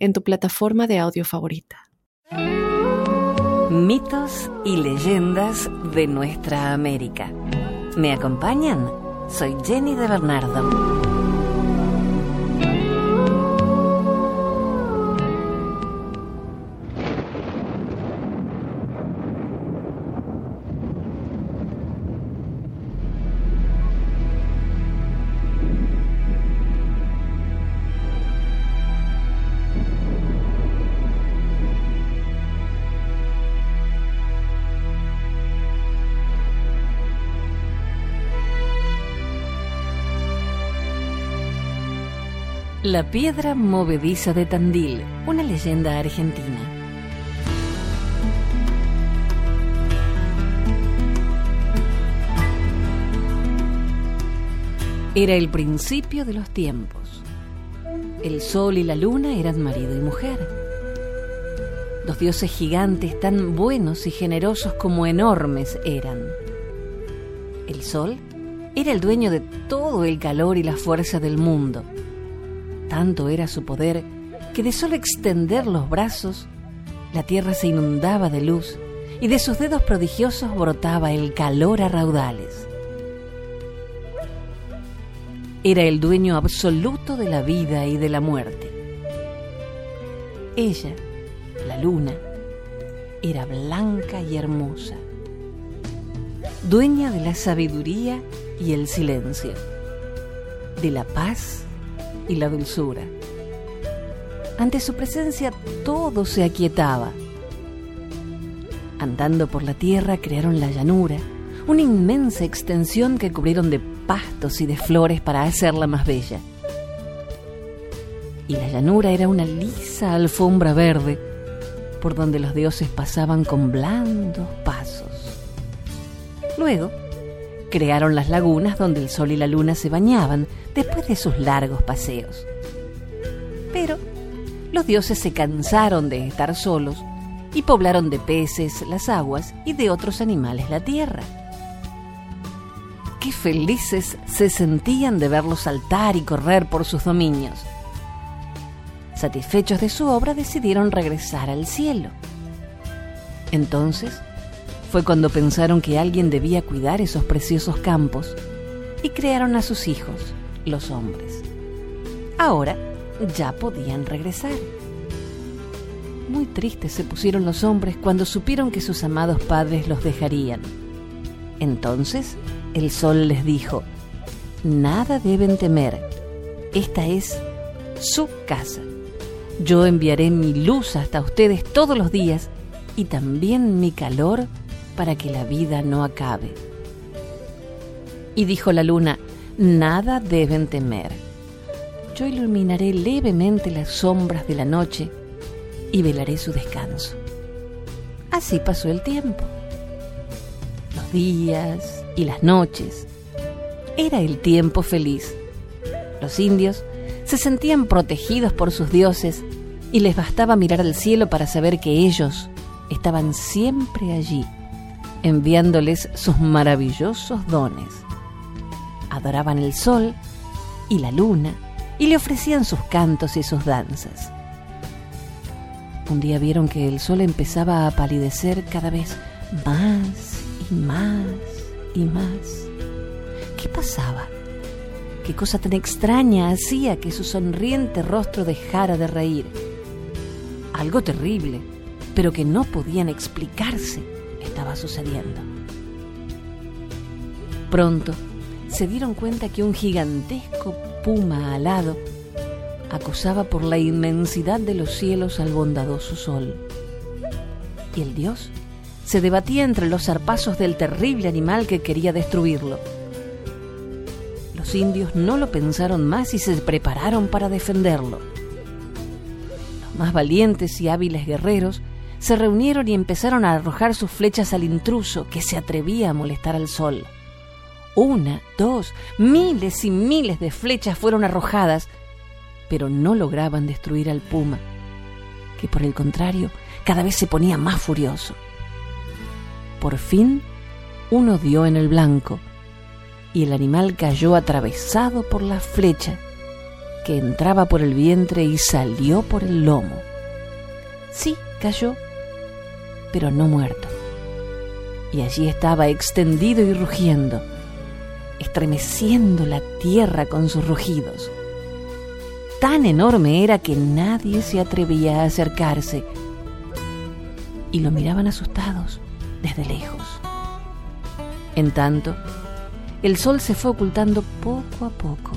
en tu plataforma de audio favorita. Mitos y leyendas de nuestra América. ¿Me acompañan? Soy Jenny de Bernardo. La piedra movediza de Tandil, una leyenda argentina. Era el principio de los tiempos. El sol y la luna eran marido y mujer. Dos dioses gigantes tan buenos y generosos como enormes eran. El sol era el dueño de todo el calor y la fuerza del mundo tanto era su poder que de solo extender los brazos, la tierra se inundaba de luz y de sus dedos prodigiosos brotaba el calor a raudales. Era el dueño absoluto de la vida y de la muerte. Ella, la luna, era blanca y hermosa, dueña de la sabiduría y el silencio, de la paz y la dulzura. Ante su presencia todo se aquietaba. Andando por la tierra crearon la llanura, una inmensa extensión que cubrieron de pastos y de flores para hacerla más bella. Y la llanura era una lisa alfombra verde por donde los dioses pasaban con blandos pasos. Luego, crearon las lagunas donde el sol y la luna se bañaban después de sus largos paseos. Pero los dioses se cansaron de estar solos y poblaron de peces las aguas y de otros animales la tierra. Qué felices se sentían de verlos saltar y correr por sus dominios. Satisfechos de su obra decidieron regresar al cielo. Entonces, fue cuando pensaron que alguien debía cuidar esos preciosos campos y crearon a sus hijos, los hombres. Ahora ya podían regresar. Muy tristes se pusieron los hombres cuando supieron que sus amados padres los dejarían. Entonces el sol les dijo, nada deben temer, esta es su casa. Yo enviaré mi luz hasta ustedes todos los días y también mi calor para que la vida no acabe. Y dijo la luna, nada deben temer. Yo iluminaré levemente las sombras de la noche y velaré su descanso. Así pasó el tiempo. Los días y las noches. Era el tiempo feliz. Los indios se sentían protegidos por sus dioses y les bastaba mirar al cielo para saber que ellos estaban siempre allí enviándoles sus maravillosos dones. Adoraban el sol y la luna y le ofrecían sus cantos y sus danzas. Un día vieron que el sol empezaba a palidecer cada vez más y más y más. ¿Qué pasaba? ¿Qué cosa tan extraña hacía que su sonriente rostro dejara de reír? Algo terrible, pero que no podían explicarse estaba sucediendo. Pronto se dieron cuenta que un gigantesco puma alado acosaba por la inmensidad de los cielos al bondadoso sol. Y el dios se debatía entre los zarpazos del terrible animal que quería destruirlo. Los indios no lo pensaron más y se prepararon para defenderlo. Los más valientes y hábiles guerreros se reunieron y empezaron a arrojar sus flechas al intruso que se atrevía a molestar al sol. Una, dos, miles y miles de flechas fueron arrojadas, pero no lograban destruir al puma, que por el contrario cada vez se ponía más furioso. Por fin, uno dio en el blanco y el animal cayó atravesado por la flecha que entraba por el vientre y salió por el lomo. Sí, cayó, pero no muerto. Y allí estaba extendido y rugiendo, estremeciendo la tierra con sus rugidos. Tan enorme era que nadie se atrevía a acercarse y lo miraban asustados desde lejos. En tanto, el sol se fue ocultando poco a poco.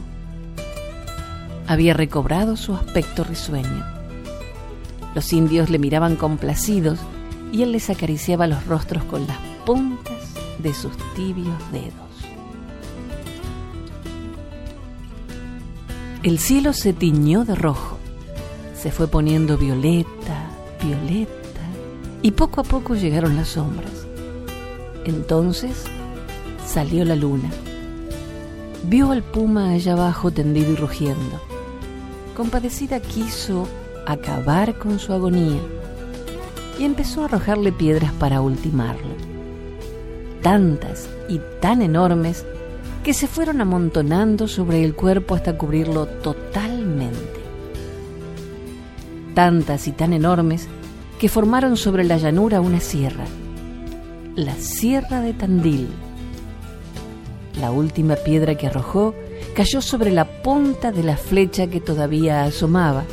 Había recobrado su aspecto risueño. Los indios le miraban complacidos y él les acariciaba los rostros con las puntas de sus tibios dedos. El cielo se tiñó de rojo, se fue poniendo violeta, violeta, y poco a poco llegaron las sombras. Entonces salió la luna. Vio al puma allá abajo tendido y rugiendo. Compadecida quiso acabar con su agonía y empezó a arrojarle piedras para ultimarlo. Tantas y tan enormes que se fueron amontonando sobre el cuerpo hasta cubrirlo totalmente. Tantas y tan enormes que formaron sobre la llanura una sierra, la Sierra de Tandil. La última piedra que arrojó cayó sobre la punta de la flecha que todavía asomaba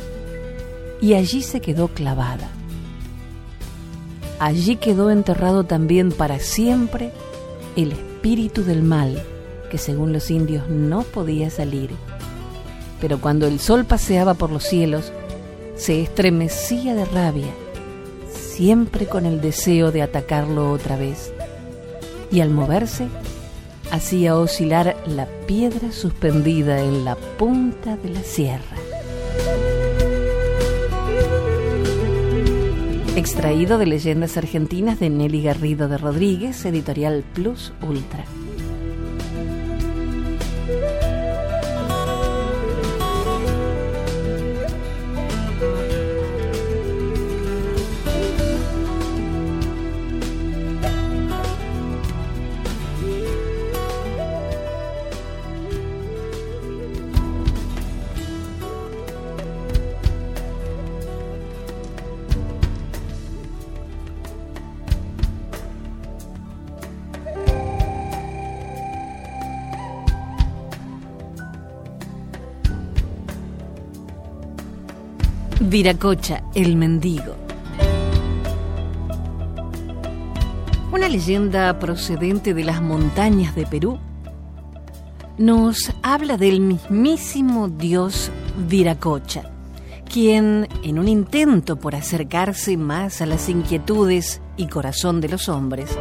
y allí se quedó clavada. Allí quedó enterrado también para siempre el espíritu del mal, que según los indios no podía salir. Pero cuando el sol paseaba por los cielos, se estremecía de rabia, siempre con el deseo de atacarlo otra vez. Y al moverse, hacía oscilar la piedra suspendida en la punta de la sierra. Extraído de Leyendas Argentinas de Nelly Garrido de Rodríguez, editorial Plus Ultra. Viracocha, el mendigo. Una leyenda procedente de las montañas de Perú nos habla del mismísimo dios Viracocha, quien, en un intento por acercarse más a las inquietudes y corazón de los hombres,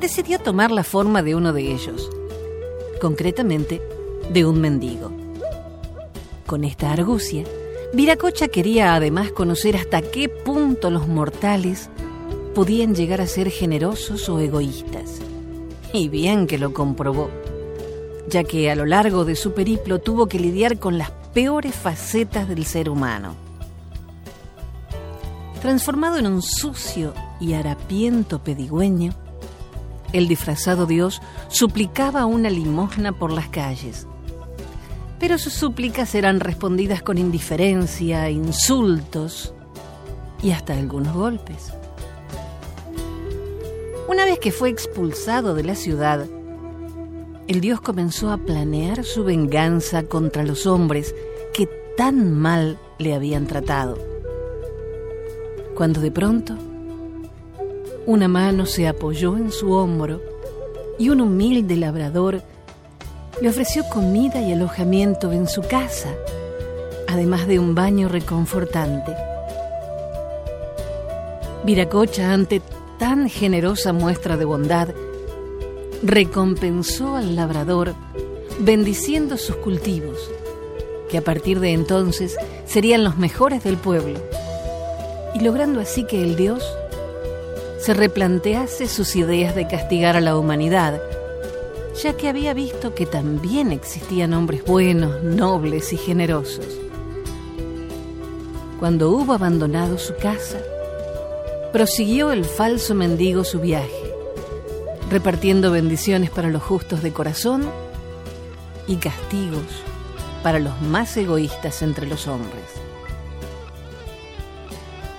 decidió tomar la forma de uno de ellos, concretamente de un mendigo. Con esta argucia, Viracocha quería además conocer hasta qué punto los mortales podían llegar a ser generosos o egoístas. Y bien que lo comprobó, ya que a lo largo de su periplo tuvo que lidiar con las peores facetas del ser humano. Transformado en un sucio y harapiento pedigüeño, el disfrazado Dios suplicaba una limosna por las calles pero sus súplicas eran respondidas con indiferencia, insultos y hasta algunos golpes. Una vez que fue expulsado de la ciudad, el dios comenzó a planear su venganza contra los hombres que tan mal le habían tratado. Cuando de pronto una mano se apoyó en su hombro y un humilde labrador le ofreció comida y alojamiento en su casa, además de un baño reconfortante. Viracocha, ante tan generosa muestra de bondad, recompensó al labrador bendiciendo sus cultivos, que a partir de entonces serían los mejores del pueblo, y logrando así que el Dios se replantease sus ideas de castigar a la humanidad, ya que había visto que también existían hombres buenos, nobles y generosos. Cuando hubo abandonado su casa, prosiguió el falso mendigo su viaje, repartiendo bendiciones para los justos de corazón y castigos para los más egoístas entre los hombres.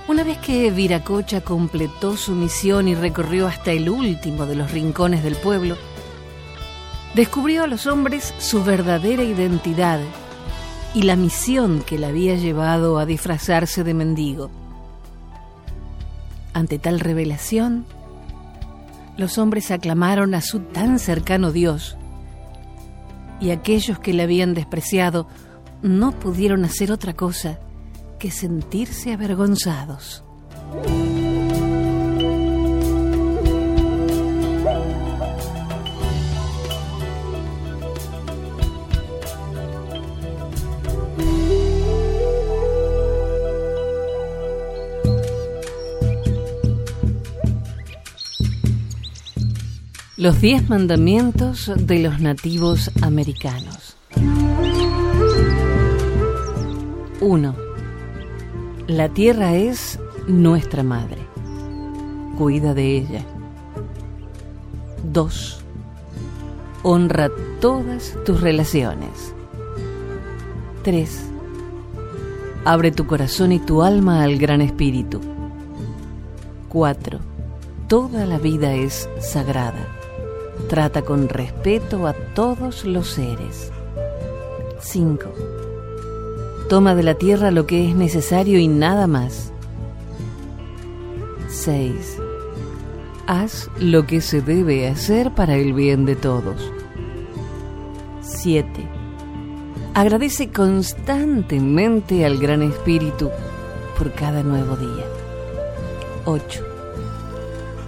Una vez que Viracocha completó su misión y recorrió hasta el último de los rincones del pueblo, descubrió a los hombres su verdadera identidad y la misión que le había llevado a disfrazarse de mendigo. Ante tal revelación, los hombres aclamaron a su tan cercano Dios, y aquellos que le habían despreciado no pudieron hacer otra cosa que sentirse avergonzados. Los diez mandamientos de los nativos americanos. 1. La tierra es nuestra madre. Cuida de ella. 2. Honra todas tus relaciones. 3. Abre tu corazón y tu alma al Gran Espíritu. 4. Toda la vida es sagrada. Trata con respeto a todos los seres. 5. Toma de la tierra lo que es necesario y nada más. 6. Haz lo que se debe hacer para el bien de todos. 7. Agradece constantemente al Gran Espíritu por cada nuevo día. 8.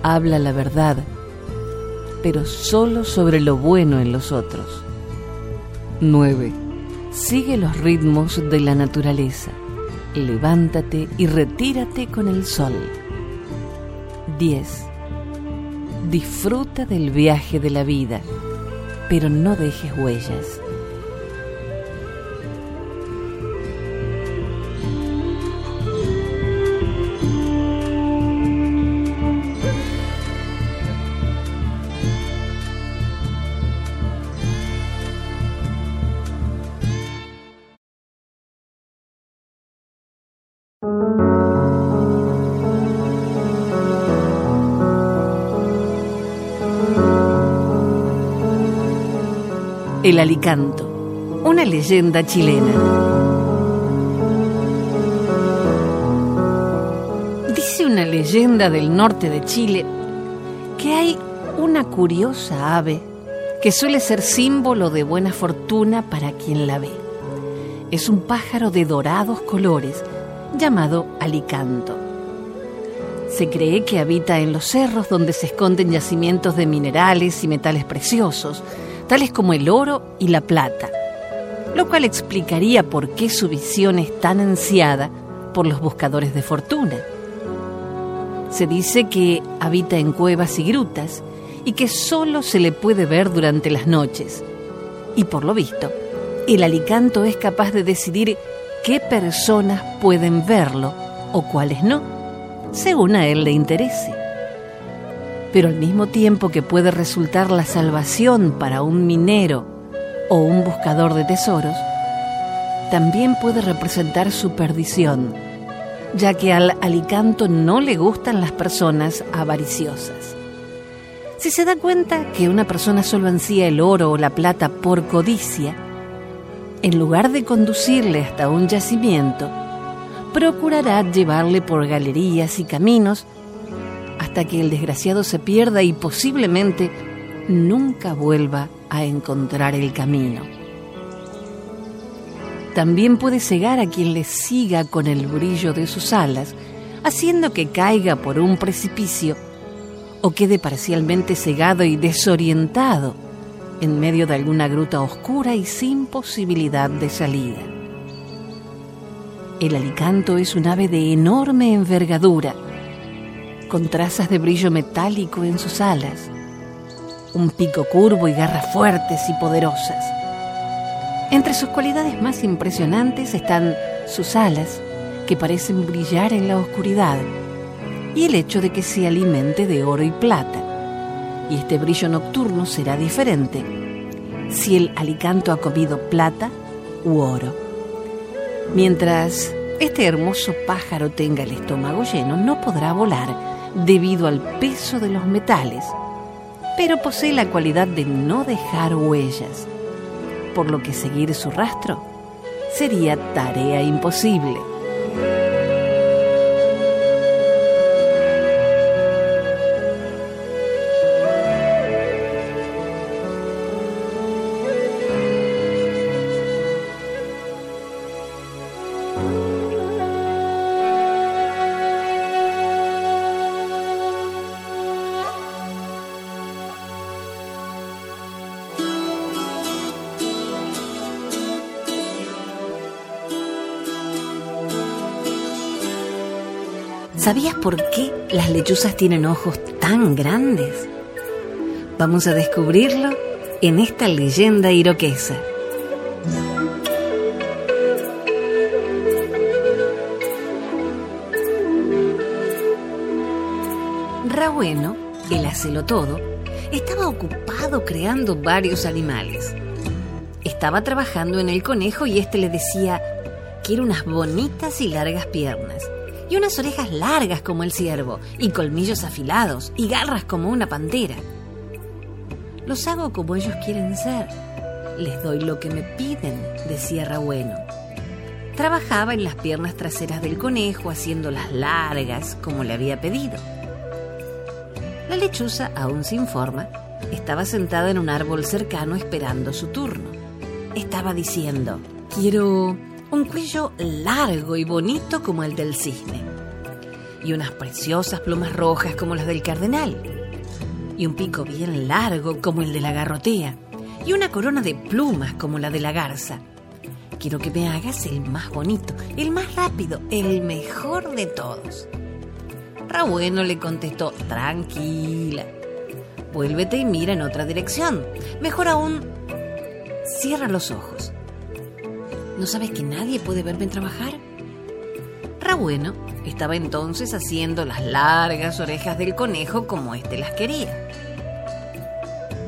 Habla la verdad pero solo sobre lo bueno en los otros. 9. Sigue los ritmos de la naturaleza. Levántate y retírate con el sol. 10. Disfruta del viaje de la vida, pero no dejes huellas. El Alicanto, una leyenda chilena. Dice una leyenda del norte de Chile que hay una curiosa ave que suele ser símbolo de buena fortuna para quien la ve. Es un pájaro de dorados colores llamado alicanto. Se cree que habita en los cerros donde se esconden yacimientos de minerales y metales preciosos, tales como el oro y la plata, lo cual explicaría por qué su visión es tan ansiada por los buscadores de fortuna. Se dice que habita en cuevas y grutas y que solo se le puede ver durante las noches. Y por lo visto, el alicanto es capaz de decidir qué personas pueden verlo o cuáles no, según a él le interese pero al mismo tiempo que puede resultar la salvación para un minero o un buscador de tesoros, también puede representar su perdición, ya que al alicanto no le gustan las personas avariciosas. Si se da cuenta que una persona solo ansía el oro o la plata por codicia, en lugar de conducirle hasta un yacimiento, procurará llevarle por galerías y caminos hasta que el desgraciado se pierda y posiblemente nunca vuelva a encontrar el camino. También puede cegar a quien le siga con el brillo de sus alas, haciendo que caiga por un precipicio o quede parcialmente cegado y desorientado en medio de alguna gruta oscura y sin posibilidad de salida. El alicanto es un ave de enorme envergadura, con trazas de brillo metálico en sus alas, un pico curvo y garras fuertes y poderosas. Entre sus cualidades más impresionantes están sus alas, que parecen brillar en la oscuridad, y el hecho de que se alimente de oro y plata. Y este brillo nocturno será diferente si el alicanto ha comido plata u oro. Mientras este hermoso pájaro tenga el estómago lleno, no podrá volar debido al peso de los metales, pero posee la cualidad de no dejar huellas, por lo que seguir su rastro sería tarea imposible. ¿Sabías por qué las lechuzas tienen ojos tan grandes? Vamos a descubrirlo en esta leyenda iroquesa. Rabueno, el hacelo todo, estaba ocupado creando varios animales. Estaba trabajando en el conejo y éste le decía, quiero unas bonitas y largas piernas y unas orejas largas como el ciervo, y colmillos afilados, y garras como una pantera. Los hago como ellos quieren ser. Les doy lo que me piden, decía Rabueno. Trabajaba en las piernas traseras del conejo, haciéndolas largas como le había pedido. La lechuza, aún sin forma, estaba sentada en un árbol cercano esperando su turno. Estaba diciendo, quiero un cuello largo y bonito como el del cisne, y unas preciosas plumas rojas como las del cardenal, y un pico bien largo como el de la garrotea, y una corona de plumas como la de la garza. Quiero que me hagas el más bonito, el más rápido, el mejor de todos. Rabueno le contestó, tranquila, vuélvete y mira en otra dirección. Mejor aún, cierra los ojos ¿No sabes que nadie puede verme trabajar? Rabueno estaba entonces haciendo las largas orejas del conejo como éste las quería.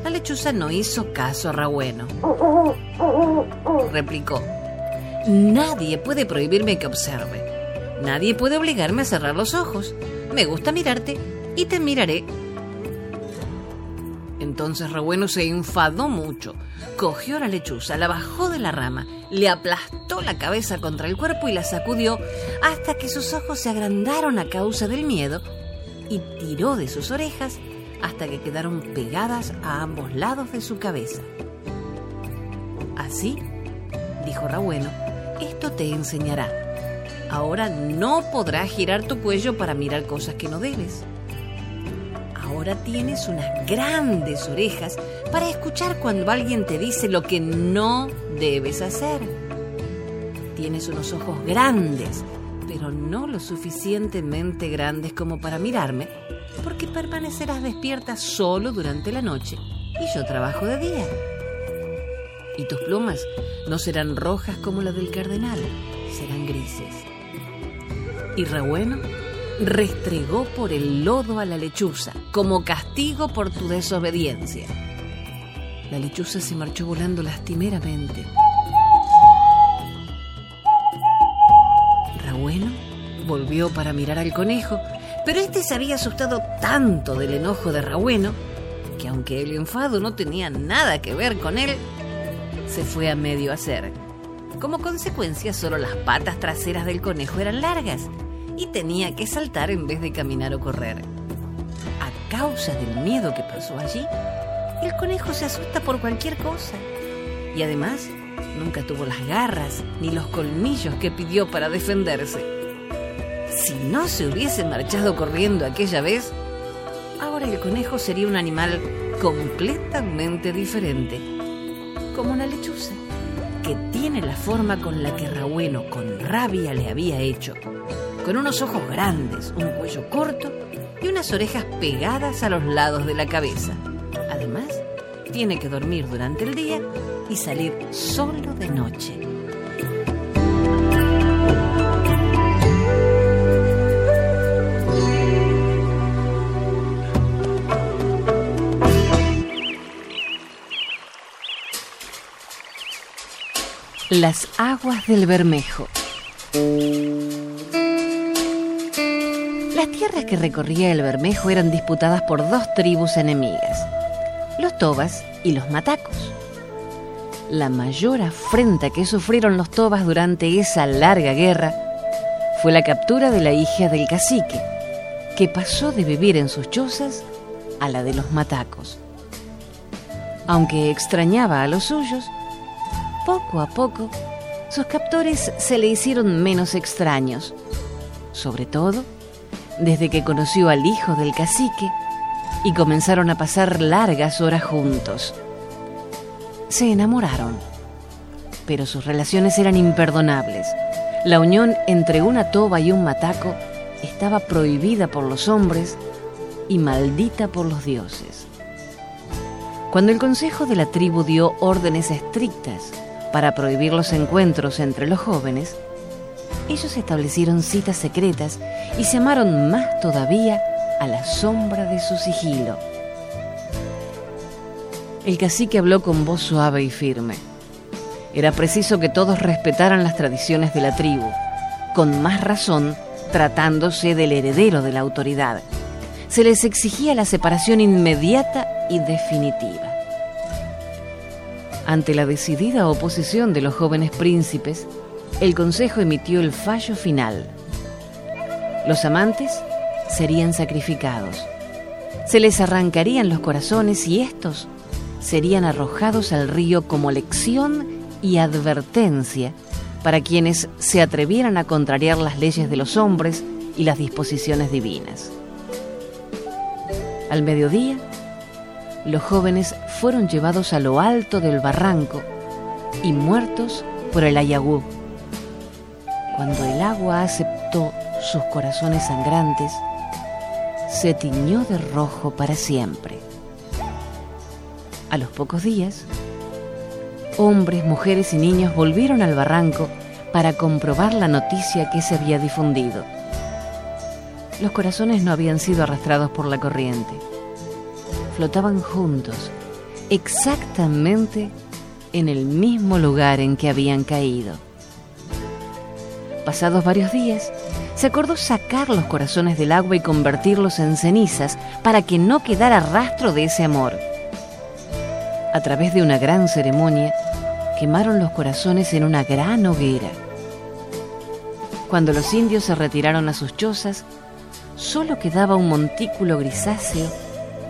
La lechuza no hizo caso a Rabueno. Replicó, nadie puede prohibirme que observe. Nadie puede obligarme a cerrar los ojos. Me gusta mirarte y te miraré entonces Rebueno se enfadó mucho, cogió la lechuza, la bajó de la rama, le aplastó la cabeza contra el cuerpo y la sacudió hasta que sus ojos se agrandaron a causa del miedo y tiró de sus orejas hasta que quedaron pegadas a ambos lados de su cabeza. Así, dijo Rabueno, esto te enseñará. Ahora no podrás girar tu cuello para mirar cosas que no debes tienes unas grandes orejas para escuchar cuando alguien te dice lo que no debes hacer. Tienes unos ojos grandes, pero no lo suficientemente grandes como para mirarme, porque permanecerás despierta solo durante la noche y yo trabajo de día. Y tus plumas no serán rojas como las del cardenal, serán grises. Y Rebueno restregó por el lodo a la lechuza, como castigo por tu desobediencia. La lechuza se marchó volando lastimeramente. Rabueno volvió para mirar al conejo, pero este se había asustado tanto del enojo de Rabueno que aunque el enfado no tenía nada que ver con él, se fue a medio hacer. Como consecuencia, solo las patas traseras del conejo eran largas y tenía que saltar en vez de caminar o correr. A causa del miedo que pasó allí, el conejo se asusta por cualquier cosa. Y además, nunca tuvo las garras ni los colmillos que pidió para defenderse. Si no se hubiese marchado corriendo aquella vez, ahora el conejo sería un animal completamente diferente, como una lechuza, que tiene la forma con la que Rabueno con rabia le había hecho, con unos ojos grandes, un cuello corto y unas orejas pegadas a los lados de la cabeza. Además, tiene que dormir durante el día y salir solo de noche. Las aguas del Bermejo. Que recorría el Bermejo eran disputadas por dos tribus enemigas, los Tobas y los Matacos. La mayor afrenta que sufrieron los Tobas durante esa larga guerra fue la captura de la hija del cacique, que pasó de vivir en sus chozas a la de los Matacos. Aunque extrañaba a los suyos, poco a poco, sus captores se le hicieron menos extraños, sobre todo desde que conoció al hijo del cacique y comenzaron a pasar largas horas juntos. Se enamoraron, pero sus relaciones eran imperdonables. La unión entre una toba y un mataco estaba prohibida por los hombres y maldita por los dioses. Cuando el consejo de la tribu dio órdenes estrictas para prohibir los encuentros entre los jóvenes, ellos establecieron citas secretas y se amaron más todavía a la sombra de su sigilo. El cacique habló con voz suave y firme. Era preciso que todos respetaran las tradiciones de la tribu, con más razón tratándose del heredero de la autoridad. Se les exigía la separación inmediata y definitiva. Ante la decidida oposición de los jóvenes príncipes, el Consejo emitió el fallo final. Los amantes serían sacrificados. Se les arrancarían los corazones y estos serían arrojados al río como lección y advertencia para quienes se atrevieran a contrariar las leyes de los hombres y las disposiciones divinas. Al mediodía, los jóvenes fueron llevados a lo alto del barranco y muertos por el ayagú. Cuando el agua aceptó sus corazones sangrantes, se tiñó de rojo para siempre. A los pocos días, hombres, mujeres y niños volvieron al barranco para comprobar la noticia que se había difundido. Los corazones no habían sido arrastrados por la corriente flotaban juntos, exactamente en el mismo lugar en que habían caído. Pasados varios días, se acordó sacar los corazones del agua y convertirlos en cenizas para que no quedara rastro de ese amor. A través de una gran ceremonia, quemaron los corazones en una gran hoguera. Cuando los indios se retiraron a sus chozas, solo quedaba un montículo grisáceo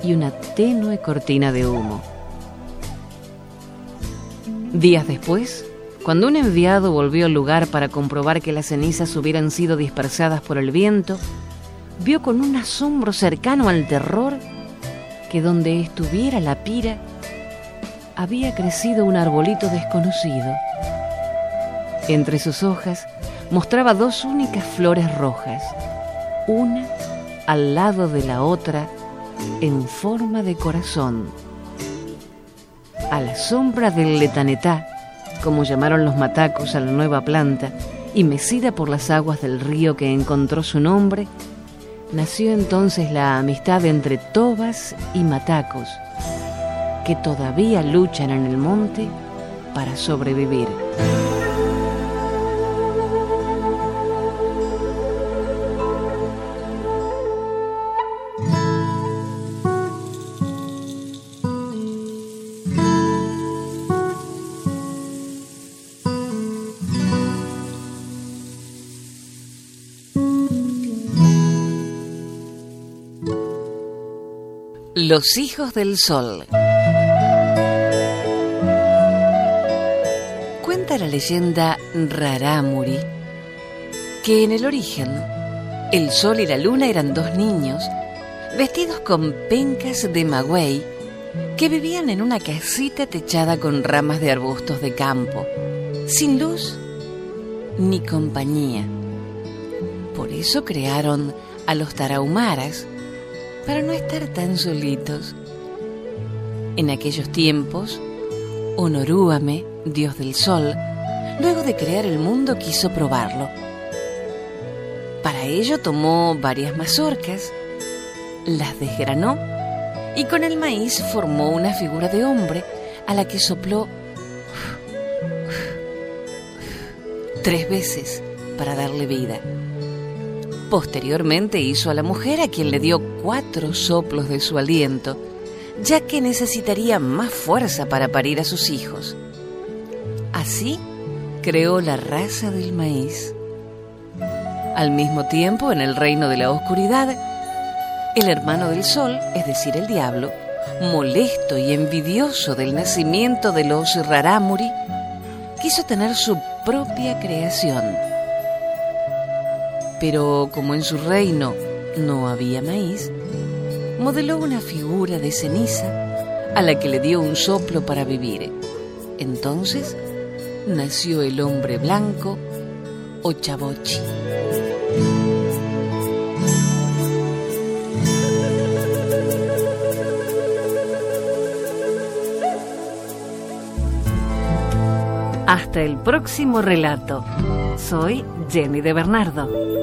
y una tenue cortina de humo. Días después, cuando un enviado volvió al lugar para comprobar que las cenizas hubieran sido dispersadas por el viento, vio con un asombro cercano al terror que donde estuviera la pira había crecido un arbolito desconocido. Entre sus hojas mostraba dos únicas flores rojas, una al lado de la otra en forma de corazón. A la sombra del letanetá, como llamaron los matacos a la nueva planta, y mecida por las aguas del río que encontró su nombre, nació entonces la amistad entre tobas y matacos, que todavía luchan en el monte para sobrevivir. Los hijos del sol. Cuenta la leyenda Rarámuri que en el origen el sol y la luna eran dos niños vestidos con pencas de magüey que vivían en una casita techada con ramas de arbustos de campo. sin luz ni compañía. Por eso crearon a los tarahumaras, para no estar tan solitos. En aquellos tiempos, Honorúame, dios del sol, luego de crear el mundo quiso probarlo. Para ello tomó varias mazorcas, las desgranó y con el maíz formó una figura de hombre a la que sopló tres veces para darle vida. Posteriormente hizo a la mujer a quien le dio cuatro soplos de su aliento, ya que necesitaría más fuerza para parir a sus hijos. Así creó la raza del maíz. Al mismo tiempo, en el reino de la oscuridad, el hermano del sol, es decir, el diablo, molesto y envidioso del nacimiento de los Rarámuri, quiso tener su propia creación. Pero como en su reino no había maíz, modeló una figura de ceniza a la que le dio un soplo para vivir. Entonces nació el hombre blanco, Ochabochi. Hasta el próximo relato. Soy Jenny de Bernardo.